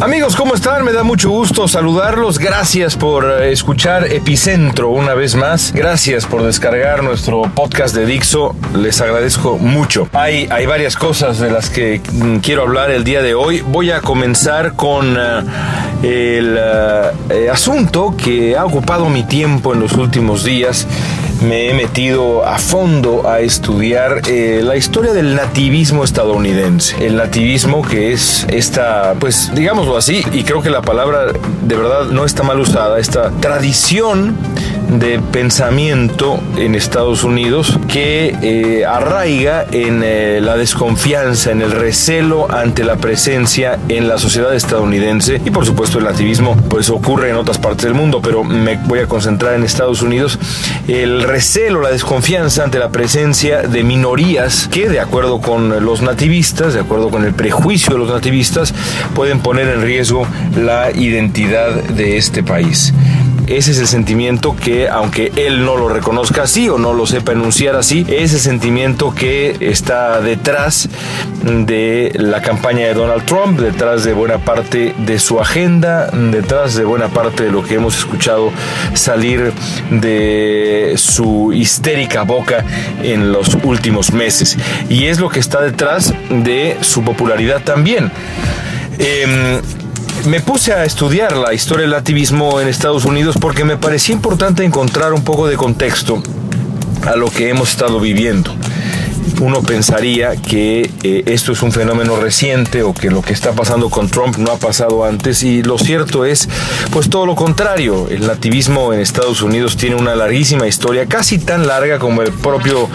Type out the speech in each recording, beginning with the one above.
Amigos, ¿cómo están? Me da mucho gusto saludarlos. Gracias por eh, escuchar Epicentro una vez más. Gracias por descargar nuestro podcast de Dixo. Les agradezco mucho. Hay, hay varias cosas de las que mm, quiero hablar el día de hoy. Voy a comenzar con eh, el eh, asunto que ha ocupado mi tiempo en los últimos días me he metido a fondo a estudiar eh, la historia del nativismo estadounidense. El nativismo que es esta, pues digámoslo así, y creo que la palabra de verdad no está mal usada, esta tradición de pensamiento en Estados Unidos que eh, arraiga en eh, la desconfianza, en el recelo ante la presencia en la sociedad estadounidense y por supuesto el nativismo pues ocurre en otras partes del mundo, pero me voy a concentrar en Estados Unidos. El recelo, la desconfianza ante la presencia de minorías que de acuerdo con los nativistas, de acuerdo con el prejuicio de los nativistas, pueden poner en riesgo la identidad de este país. Ese es el sentimiento que, aunque él no lo reconozca así o no lo sepa enunciar así, ese sentimiento que está detrás de la campaña de Donald Trump, detrás de buena parte de su agenda, detrás de buena parte de lo que hemos escuchado salir de su histérica boca en los últimos meses. Y es lo que está detrás de su popularidad también. Em, me puse a estudiar la historia del activismo en Estados Unidos porque me parecía importante encontrar un poco de contexto a lo que hemos estado viviendo uno pensaría que eh, esto es un fenómeno reciente o que lo que está pasando con Trump no ha pasado antes y lo cierto es pues todo lo contrario. El nativismo en Estados Unidos tiene una larguísima historia, casi tan larga como el propio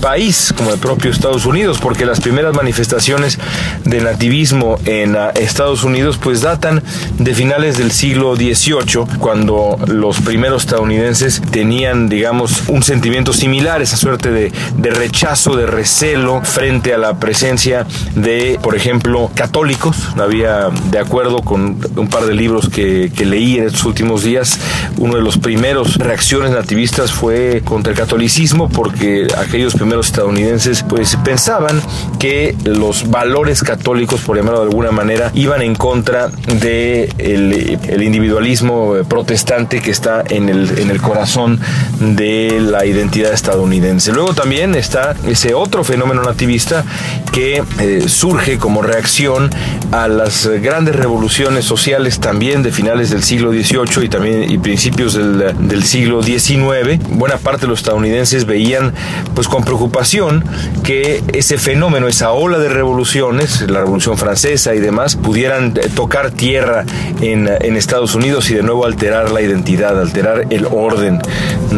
país, como el propio Estados Unidos, porque las primeras manifestaciones de nativismo en ah, Estados Unidos pues datan de finales del siglo XVIII, cuando los primeros estadounidenses tenían digamos un sentimiento similar, esa suerte de, de rechazo, de recelo frente a la presencia de, por ejemplo, católicos. Había, de acuerdo con un par de libros que, leí en estos últimos días, uno de los primeros reacciones nativistas fue contra el catolicismo porque aquellos primeros estadounidenses pues pensaban que los valores católicos, por llamarlo de alguna manera, iban en contra de el, individualismo protestante que está en el, en el corazón de la identidad estadounidense. Luego también está ese otro fenómeno nativista que eh, surge como reacción a las grandes revoluciones sociales también de finales del siglo XVIII y también y principios del, del siglo XIX. Buena parte de los estadounidenses veían pues con preocupación que ese fenómeno, esa ola de revoluciones, la revolución francesa y demás, pudieran eh, tocar tierra en, en Estados Unidos y de nuevo alterar la identidad, alterar el orden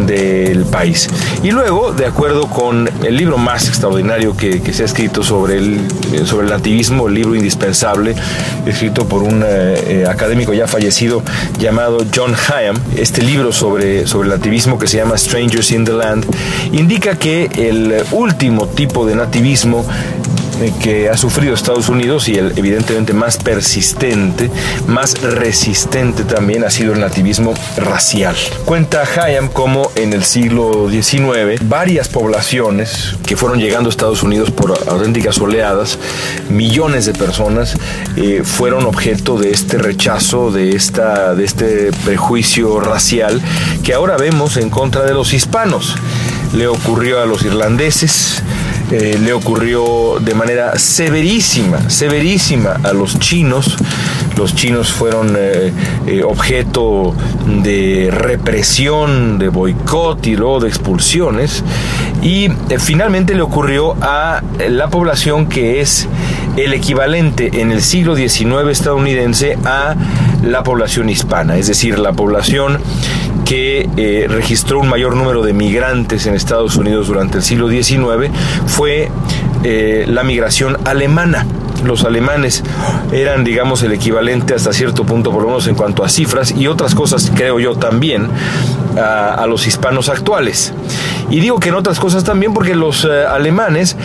del país. Y luego, de acuerdo con el libro más extraordinario que, se ha escrito sobre el, eh, sobre el nativismo, el libro indispensable, escrito por un eh, eh, académico ya fallecido llamado John Hyam. Este libro sobre, sobre el nativismo que se llama Strangers in the Land indica que el último tipo de nativismo que ha sufrido Estados Unidos y el evidentemente más persistente, más resistente también ha sido el nativismo racial. Cuenta Hayam como en el siglo XIX varias poblaciones que fueron llegando a Estados Unidos por auténticas oleadas, millones de personas eh, fueron objeto de este rechazo, de, esta, de este prejuicio racial que ahora vemos en contra de los hispanos. Le ocurrió a los irlandeses, eh, le ocurrió de manera severísima, severísima a los chinos. Los chinos fueron eh, eh, objeto de represión, de boicot y luego de expulsiones. Y finalmente le ocurrió a la población que es el equivalente en el siglo XIX estadounidense a la población hispana, es decir, la población que eh, registró un mayor número de migrantes en Estados Unidos durante el siglo XIX fue eh, la migración alemana los alemanes eran, digamos, el equivalente hasta cierto punto, por lo menos en cuanto a cifras y otras cosas, creo yo también, a, los hispanos actuales. Y digo que en otras cosas también porque los eh, alemanes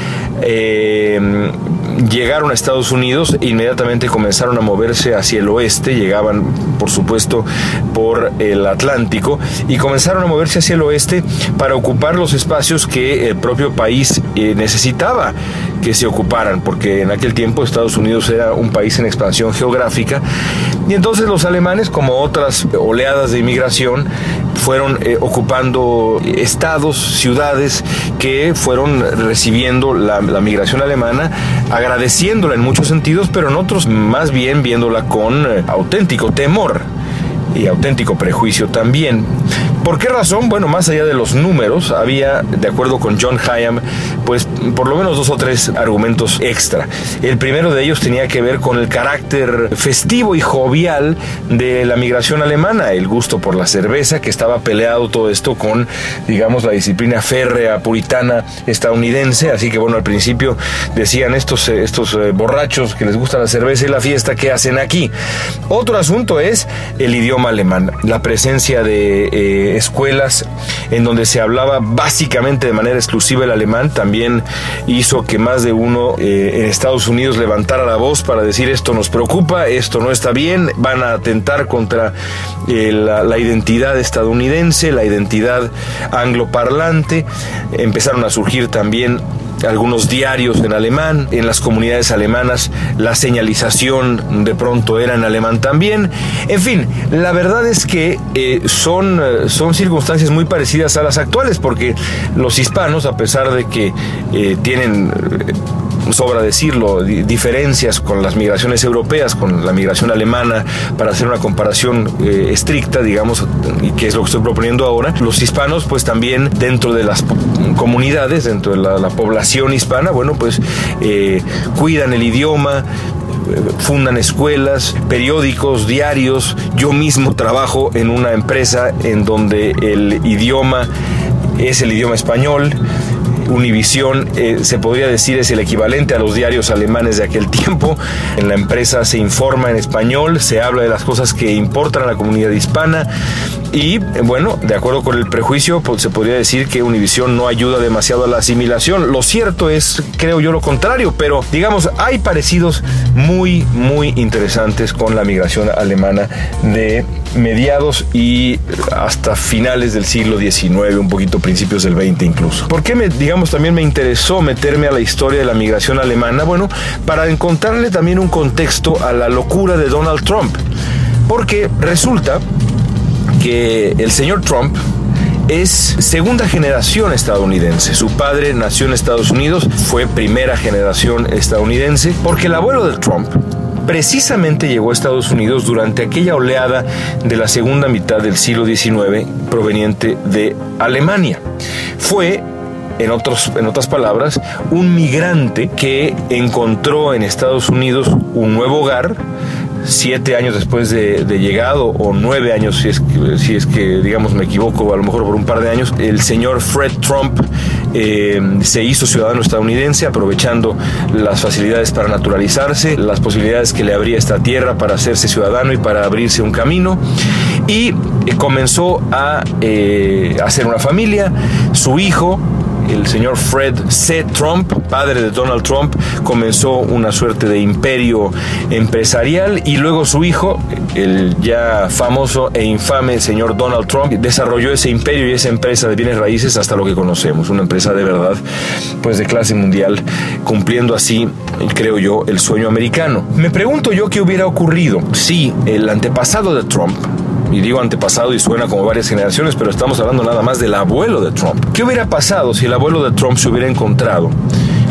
llegaron a Estados Unidos e inmediatamente comenzaron a moverse hacia el oeste, llegaban por supuesto por el Atlántico y comenzaron a moverse hacia el oeste para ocupar los espacios que el propio país eh, necesitaba que se ocuparan, porque en aquel tiempo Estados Unidos era un país en expansión geográfica y entonces los alemanes, como otras oleadas de inmigración, fueron eh, ocupando estados, ciudades que fueron recibiendo la, migración alemana, agradeciéndola en muchos sentidos, pero en otros más bien viéndola con eh, auténtico temor y auténtico prejuicio también. ¿Por qué razón? Bueno, más allá de los números, había, de acuerdo con John Hyam, pues por lo menos dos o tres argumentos extra. El primero de ellos tenía que ver con el carácter festivo y jovial de la migración alemana, el gusto por la cerveza, que estaba peleado todo esto con, digamos, la disciplina férrea puritana estadounidense. Así que bueno, al principio decían estos, eh, estos eh, borrachos que les gusta la cerveza y la fiesta, ¿qué hacen aquí? Otro asunto es el idioma alemán, la presencia de... Eh, escuelas en donde se hablaba básicamente de manera exclusiva el alemán, también hizo que más de uno eh, en Estados Unidos levantara la voz para decir esto nos preocupa, esto no está bien, van a atentar contra eh, la, la identidad estadounidense, la identidad angloparlante. Empezaron a surgir también algunos diarios en alemán, en las comunidades alemanas la señalización de pronto era en alemán también. En fin, la verdad es que eh, son, eh, son circunstancias muy parecidas a las actuales, porque los hispanos, a pesar de que eh, tienen sobra decirlo, diferencias con las migraciones europeas, con la migración alemana, para hacer una comparación eh, estricta, digamos, y que es lo que estoy proponiendo ahora, los hispanos, pues también dentro de las comunidades, dentro de la, población hispana, bueno, pues eh, cuidan el idioma, eh, fundan escuelas, periódicos, diarios. Yo mismo trabajo en una empresa en donde el idioma es el idioma español. Univisión eh, se podría decir es el equivalente a los diarios alemanes de aquel tiempo. En la empresa se informa en español, se habla de las cosas que importan a la comunidad hispana y bueno, de acuerdo con el prejuicio, pues, se podría decir que Univisión no ayuda demasiado a la asimilación. Lo cierto es, creo yo, lo contrario, pero digamos, hay parecidos muy, muy interesantes con la migración alemana de mediados y hasta finales del siglo XIX, un poquito principios del XX incluso. ¿Por qué me, digamos, también me interesó meterme a la historia de la migración alemana? Bueno, para encontrarle también un contexto a la locura de Donald Trump. Porque resulta que el señor Trump es segunda generación estadounidense. Su padre nació en Estados Unidos, fue primera generación estadounidense, porque el abuelo de Trump precisamente llegó a Estados Unidos durante aquella oleada de la segunda mitad del siglo XIX proveniente de Alemania. Fue en, otros, en otras palabras, un migrante que encontró en Estados Unidos un nuevo hogar, siete años después de, llegado, o nueve años, si es, si es que, digamos, me equivoco, a lo mejor por un par de años, el señor Fred Trump eh, se hizo ciudadano estadounidense aprovechando las facilidades para naturalizarse, las posibilidades que le abría esta tierra para hacerse ciudadano y para abrirse un camino. Y eh, comenzó a eh, hacer una familia. Su hijo, el señor Fred C. Trump, padre de Donald Trump, comenzó una suerte de imperio empresarial y luego su hijo, el ya famoso e infame señor Donald Trump, desarrolló ese imperio y esa empresa de bienes raíces hasta lo que conocemos, una empresa de verdad, pues de clase mundial, cumpliendo así, creo yo, el sueño americano. Me pregunto yo qué hubiera ocurrido si el antepasado de Trump, y digo antepasado y suena como varias generaciones, pero estamos hablando nada más del abuelo de Trump. ¿Qué hubiera pasado si el abuelo de Trump se hubiera encontrado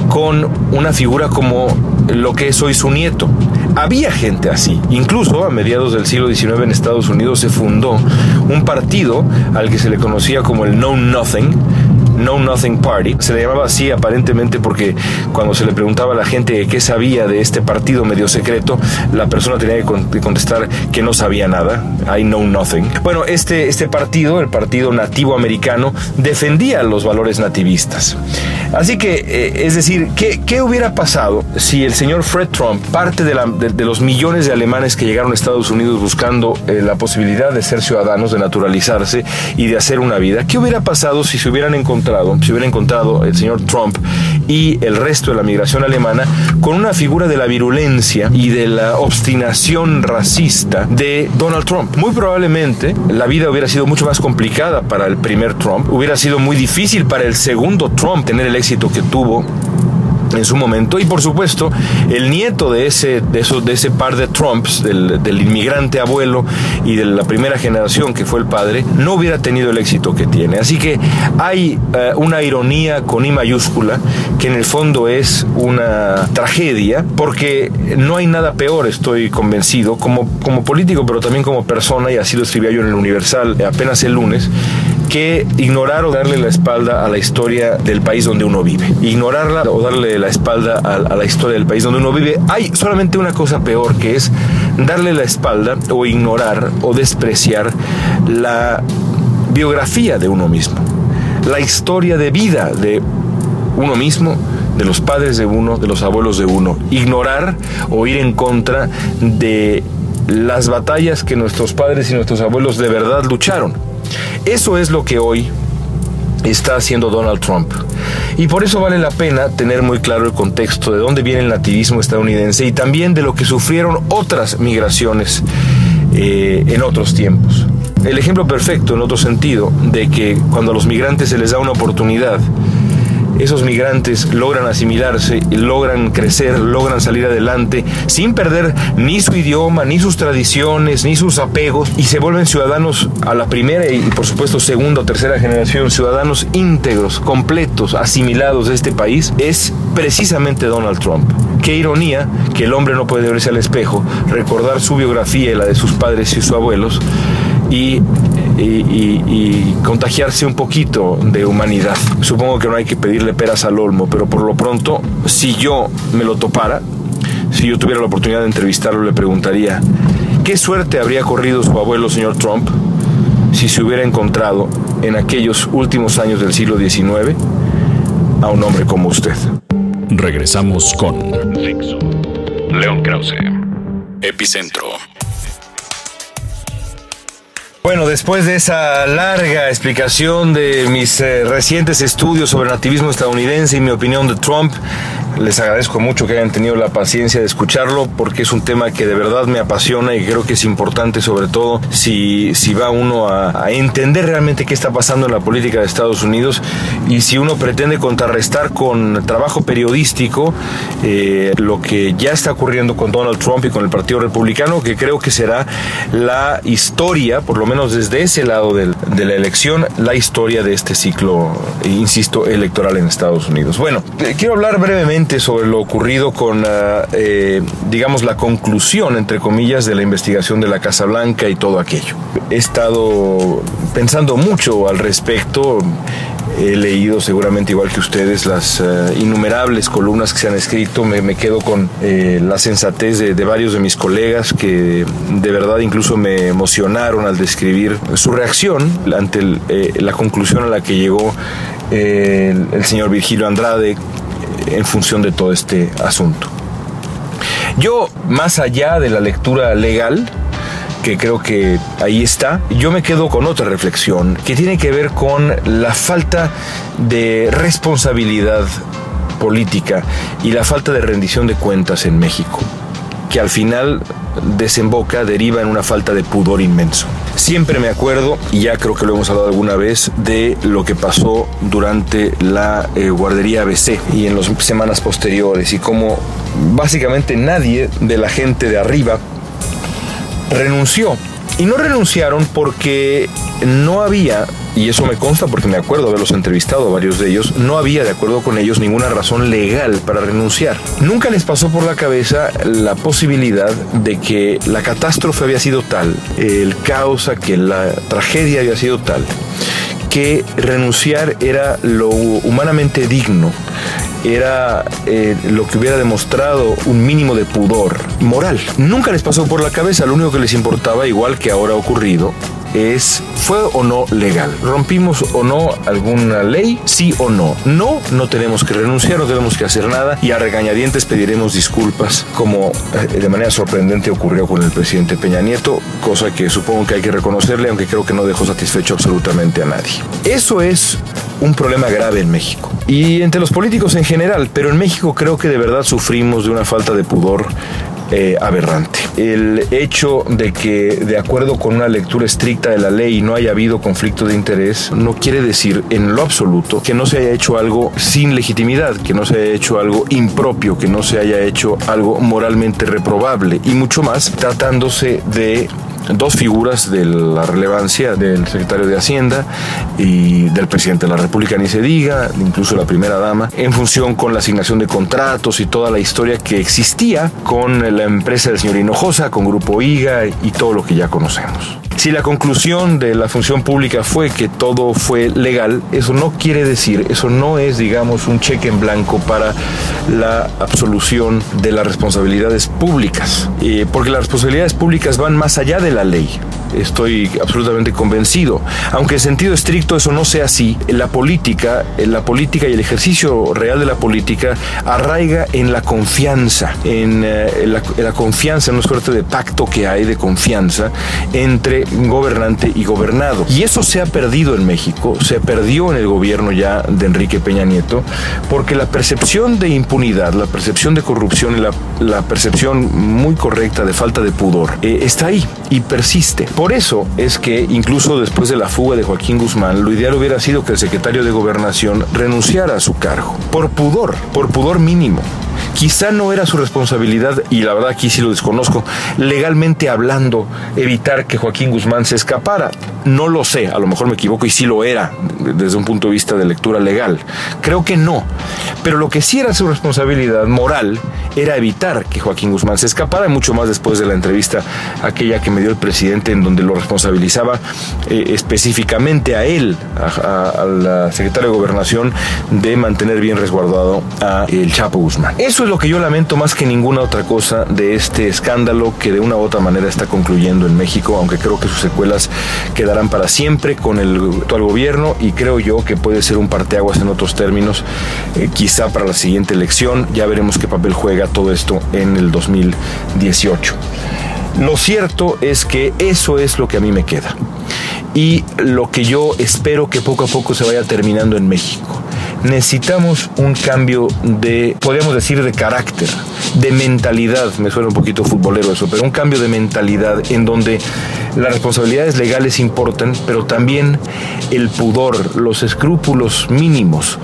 con una figura como lo que es hoy su nieto? Había gente así. Incluso a mediados del siglo XIX en Estados Unidos se fundó un partido al que se le conocía como el Know Nothing, Know Nothing Party. Se le llamaba así aparentemente porque cuando se le preguntaba a la gente qué sabía de este partido medio secreto, la persona tenía que contestar que no sabía nada. I know nothing. Bueno, este, este partido, el Partido Nativo Americano, defendía los valores nativistas. Así que, eh, es decir, ¿qué, ¿qué, hubiera pasado si el señor Fred Trump, parte de, los millones de alemanes que llegaron a Estados Unidos buscando eh, la posibilidad de ser ciudadanos, de naturalizarse y de hacer una vida, ¿qué hubiera pasado si se hubieran encontrado encontrado, se hubiera encontrado el señor Trump y el resto de la migración alemana con una figura de la virulencia y de la obstinación racista de Donald Trump. Muy probablemente la vida hubiera sido mucho más complicada para el primer Trump, hubiera sido muy difícil para el segundo Trump tener el éxito que tuvo en su momento. Y por supuesto el nieto de ese de, de ese par de Trumps del, inmigrante abuelo y de la primera generación que fue el padre no hubiera tenido el éxito que tiene. Así que hay uh, una ironía con i mayúscula que en el fondo es una tragedia porque no hay nada peor estoy convencido como como político pero también como persona y así lo escribía yo en el Universal apenas el lunes que ignorar o darle la espalda a la historia del país donde uno vive. Ignorarla o darle la espalda a, a, la historia del país donde uno vive. Hay solamente una cosa peor que es darle la espalda o ignorar o despreciar la biografía de uno mismo. La historia de vida de uno mismo, de los padres de uno, de los abuelos de uno. Ignorar o ir en contra de las batallas que nuestros padres y nuestros abuelos de verdad lucharon. Eso es lo que hoy está haciendo Donald Trump. Y por eso vale la pena tener muy claro el contexto de dónde viene el nativismo estadounidense y también de lo que sufrieron otras migraciones eh, en otros tiempos. El ejemplo perfecto, en otro sentido, de que cuando a los migrantes se les da una oportunidad, esos migrantes logran asimilarse, logran crecer, logran salir adelante sin perder ni su idioma, ni sus tradiciones, ni sus apegos y se vuelven ciudadanos a la primera y por supuesto segunda o tercera generación, ciudadanos íntegros, completos, asimilados de este país, es precisamente Donald Trump. Qué ironía que el hombre no puede verse al espejo, recordar su biografía y la de sus padres y sus abuelos y y, y, y, contagiarse un poquito de humanidad. Supongo que no hay que pedirle peras al olmo, pero por lo pronto, si yo me lo topara, si yo tuviera la oportunidad de entrevistarlo, le preguntaría, ¿qué suerte habría corrido su abuelo, señor Trump, si se hubiera encontrado en aquellos últimos años del siglo XIX a un hombre como usted? Regresamos con León Krause, Epicentro. Bueno, después de esa larga explicación de mis eh, recientes estudios sobre nativismo estadounidense y mi opinión de Trump, les agradezco mucho que hayan tenido la paciencia de escucharlo porque es un tema que de verdad me apasiona y creo que es importante sobre todo si, si va uno a, a entender realmente qué está pasando en la política de Estados Unidos y si uno pretende contrarrestar con trabajo periodístico eh, lo que ya está ocurriendo con Donald Trump y con el Partido Republicano, que creo que será la historia, por lo menos desde ese lado del, de la elección, la historia de este ciclo, insisto, electoral en Estados Unidos. Bueno, eh, quiero hablar brevemente sobre lo ocurrido con, uh, eh, digamos, la conclusión, entre comillas, de la investigación de la Casa Blanca y todo aquello. He estado pensando mucho al respecto. He leído seguramente igual que ustedes las uh, innumerables columnas que se han escrito. Me, me quedo con eh, la sensatez de, de, varios de mis colegas que de verdad incluso me emocionaron al describir su reacción ante el, eh, la conclusión a la que llegó eh, el, el señor Virgilio Andrade en función de todo este asunto. Yo, más allá de la lectura legal, que creo que ahí está, yo me quedo con otra reflexión que tiene que ver con la falta de responsabilidad política y la falta de rendición de cuentas en México, que al final desemboca, deriva en una falta de pudor inmenso. Siempre me acuerdo, y ya creo que lo hemos hablado alguna vez, de lo que pasó durante la eh, guardería ABC y en las semanas posteriores, y cómo básicamente nadie de la gente de arriba renunció. Y no renunciaron porque no había, y eso me consta porque me acuerdo haberlos entrevistado varios de ellos, no había de acuerdo con ellos ninguna razón legal para renunciar. Nunca les pasó por la cabeza la posibilidad de que la catástrofe había sido tal, el caos, que la tragedia había sido tal, que renunciar era lo humanamente digno, era eh, lo que hubiera demostrado un mínimo de pudor moral. Nunca les pasó por la cabeza, lo único que les importaba, igual que ahora ha ocurrido, es, ¿fue o no legal? ¿Rompimos o no alguna ley? Sí o no. No, no tenemos que renunciar, no tenemos que hacer nada y a regañadientes pediremos disculpas, como eh, de manera sorprendente ocurrió con el presidente Peña Nieto, cosa que supongo que hay que reconocerle, aunque creo que no dejó satisfecho absolutamente a nadie. Eso es un problema grave en México y entre los políticos en general, pero en México creo que de verdad sufrimos de una falta de pudor eh, aberrante. El hecho de que, de acuerdo con una lectura estricta de la ley, no haya habido conflicto de interés, no quiere decir en lo absoluto que no se haya hecho algo sin legitimidad, que no se haya hecho algo impropio, que no se haya hecho algo moralmente reprobable, y mucho más tratándose de dos figuras de la relevancia del secretario de Hacienda y del presidente de la República, ni se diga, incluso la primera dama, en función con la asignación de contratos y toda la historia que existía con la empresa del señor Hinojosa, con Grupo IGA y todo lo que ya conocemos. Si la conclusión de la función pública fue que todo fue legal, eso no quiere decir, eso no es, digamos, un cheque en blanco para la absolución de las responsabilidades públicas, eh, porque las responsabilidades públicas van más allá de la ley. Estoy absolutamente convencido. Aunque en sentido estricto eso no sea así, la política, la política y el ejercicio real de la política arraiga en la confianza, en, eh, la, en la confianza, en una suerte de pacto que hay de confianza entre gobernante y gobernado. Y eso se ha perdido en México, se perdió en el gobierno ya de Enrique Peña Nieto, porque la percepción de impunidad, la percepción de corrupción y la, la percepción muy correcta de falta de pudor eh, está ahí y persiste. Por eso es que incluso después de la fuga de Joaquín Guzmán, lo ideal hubiera sido que el secretario de Gobernación renunciara a su cargo, por pudor, por pudor mínimo. Quizá no era su responsabilidad, y la verdad aquí sí lo desconozco, legalmente hablando, evitar que Joaquín Guzmán se escapara. No lo sé, a lo mejor me equivoco y sí lo era desde un punto de vista de lectura legal. Creo que no. Pero lo que sí era su responsabilidad moral era evitar que Joaquín Guzmán se escapara, mucho más después de la entrevista aquella que me dio el presidente en donde lo responsabilizaba eh, específicamente a él, al secretario de Gobernación, de mantener bien resguardado a el Chapo Guzmán. Eso es lo que yo lamento más que ninguna otra cosa de este escándalo que de una u otra manera está concluyendo en México, aunque creo que sus secuelas quedarán para siempre con el actual gobierno y creo yo que puede ser un parteaguas en otros términos, eh, quizá para la siguiente elección. Ya veremos qué papel juega todo esto en el 2018. Lo cierto es que eso es lo que a mí me queda y lo que yo espero que poco a poco se vaya terminando en México necesitamos un cambio de, podríamos decir, de carácter, de mentalidad, me suena un poquito futbolero eso, pero un cambio de mentalidad en donde las responsabilidades legales importan, pero también el pudor, los escrúpulos mínimos,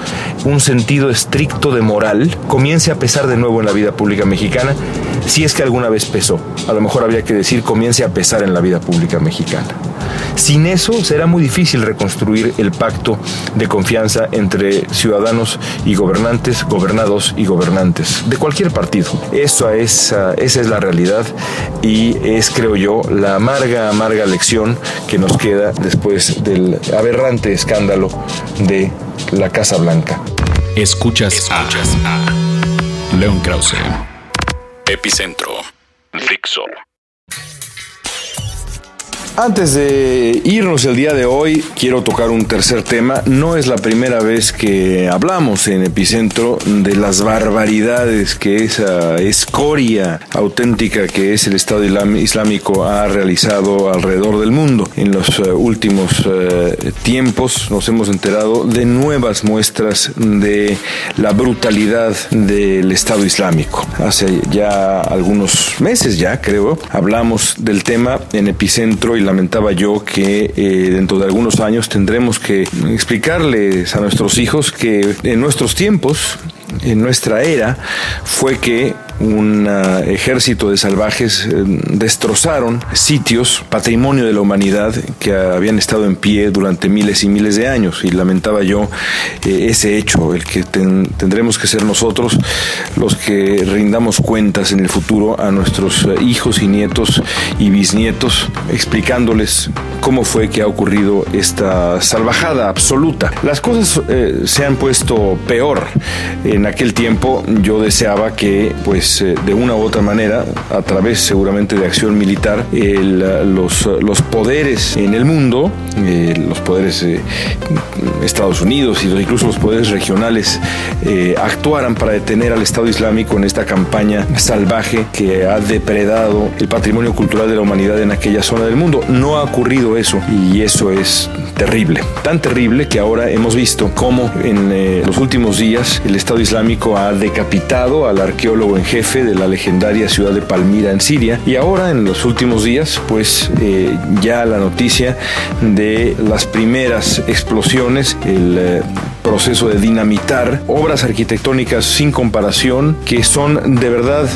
un sentido estricto de moral, comience a pesar de nuevo en la vida pública mexicana, si es que alguna vez pesó. A lo mejor habría que decir comience a pesar en la vida pública mexicana. Sin eso será muy difícil reconstruir el pacto de confianza entre ciudadanos y gobernantes, gobernados y gobernantes de cualquier partido. Es, esa es la realidad y es, creo yo, la amarga, amarga lección que nos queda después del aberrante escándalo de la Casa Blanca. Escuchas, a, León Krause, Epicentro, Fixo. Antes de irnos el día de hoy, quiero tocar un tercer tema. No es la primera vez que hablamos en Epicentro de las barbaridades que esa escoria auténtica que es el Estado Islámico ha realizado alrededor del mundo. En los eh, últimos eh, tiempos nos hemos enterado de nuevas muestras de la brutalidad del Estado Islámico. Hace ya algunos meses ya, creo, hablamos del tema en Epicentro y lamentaba yo que eh, dentro de algunos años tendremos que explicarles a nuestros hijos que en nuestros tiempos, en nuestra era, fue que un ah, ejército de salvajes eh, destrozaron sitios, patrimonio de la humanidad que habían estado en pie durante miles y miles de años. Y lamentaba yo eh, ese hecho, el que tendremos que ser nosotros los que rindamos cuentas en el futuro a nuestros eh, hijos y nietos y bisnietos, explicándoles cómo fue que ha ocurrido esta salvajada absoluta. Las cosas se han puesto peor. En aquel tiempo yo deseaba que pues pues eh, de una u otra manera, a través seguramente de acción militar, los, los poderes en el mundo, los poderes Estados Unidos y incluso los poderes regionales actuaran para detener al Estado Islámico en esta campaña salvaje que ha depredado el patrimonio cultural de la humanidad en aquella zona del mundo. No ha ocurrido eso y eso es terrible. Tan terrible que ahora hemos visto cómo en eh, los últimos días el Estado Islámico ha decapitado al arqueólogo en jefe de la legendaria ciudad de Palmira en Siria. Y ahora en los últimos días pues eh, ya la noticia de las primeras explosiones, el eh, proceso de dinamitar obras arquitectónicas sin comparación que son de verdad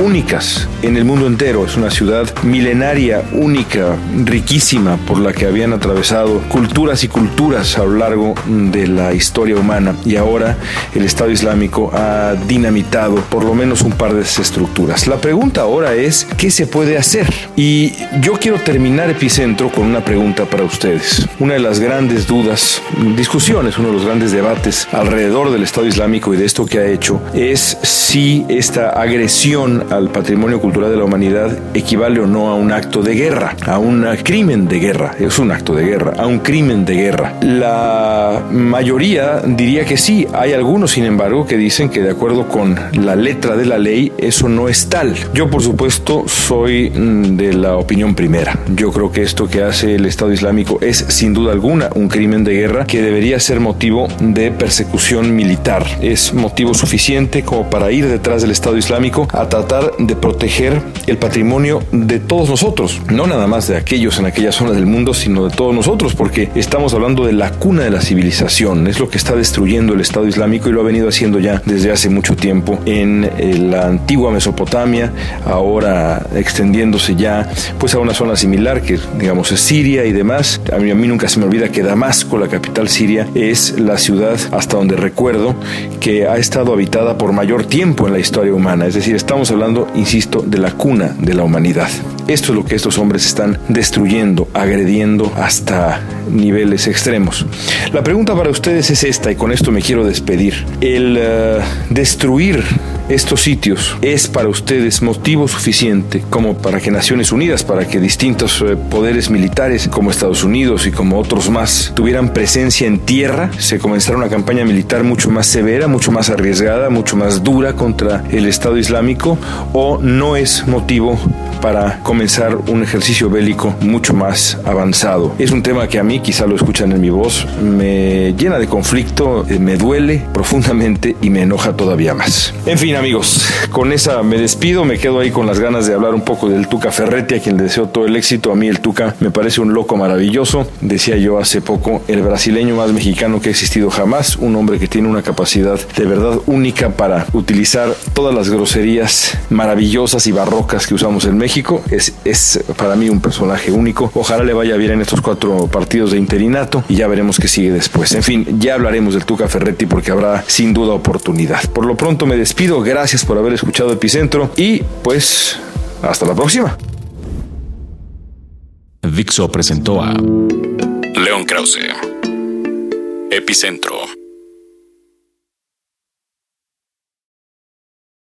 únicas en el mundo entero. Es una ciudad milenaria, única, riquísima, por la que habían atravesado culturas y culturas a lo largo de la historia humana. Y ahora el Estado Islámico ha dinamitado por lo menos un par de estructuras. La pregunta ahora es, ¿qué se puede hacer? Y yo quiero terminar Epicentro con una pregunta para ustedes. Una de las grandes dudas, discusiones, uno de los grandes debates alrededor del Estado Islámico y de esto que ha hecho es si esta agresión al patrimonio cultural de la humanidad equivale o no a un acto de guerra, a un crimen de guerra. Es un acto de guerra, a un crimen de guerra. La mayoría diría que sí. Hay algunos, sin embargo, que dicen que de acuerdo con la letra de la ley, eso no es tal. Yo, por supuesto, soy mm, de la opinión primera. Yo creo que esto que hace el Estado Islámico es, sin duda alguna, un crimen de guerra que debería ser motivo de persecución militar. Es motivo suficiente como para ir detrás del Estado Islámico a tratar de proteger el patrimonio de todos nosotros, no nada más de aquellos en aquella zona del mundo, sino de todos nosotros, porque estamos hablando de la cuna de la civilización, es lo que está destruyendo el Estado Islámico y lo ha venido haciendo ya desde hace mucho tiempo en eh, la antigua Mesopotamia, ahora extendiéndose ya pues a una zona similar que digamos es Siria y demás. A mí, a mí nunca se me olvida que Damasco, la capital siria, es la ciudad hasta donde recuerdo que ha estado habitada por mayor tiempo en la historia humana, es decir, estamos hablando insisto, de la cuna de la humanidad. Esto es lo que estos hombres están destruyendo, agrediendo hasta niveles extremos. La pregunta para ustedes es esta, y con esto me quiero despedir. El eh, destruir estos sitios es para ustedes motivo suficiente como para que Naciones Unidas, para que distintos eh, poderes militares como Estados Unidos y como otros más tuvieran presencia en tierra, se comenzara una campaña militar mucho más severa, mucho más arriesgada, mucho más dura contra el Estado Islámico o no es motivo para comenzar un ejercicio bélico mucho más avanzado. Es un tema que a mí, quizá lo escuchan en mi voz, me llena de conflicto, eh, me duele profundamente y me enoja todavía más. En fin, amigos, con esa me despido, me quedo ahí con las ganas de hablar un poco del Tuca Ferretti, a quien le deseo todo el éxito. A mí el Tuca me parece un loco maravilloso, decía yo hace poco, el brasileño más mexicano que ha existido jamás, un hombre que tiene una capacidad de verdad única para utilizar todas las groserías maravillosas y barrocas que usamos en México es para mí un personaje único. Ojalá le vaya bien en estos cuatro partidos de interinato y ya veremos qué sigue después. En fin, ya hablaremos del Tuca Ferretti porque habrá sin duda oportunidad. Por lo pronto me despido. Gracias por haber escuchado Epicentro y pues hasta la próxima. Dixo presentó a León Krause. Epicentro.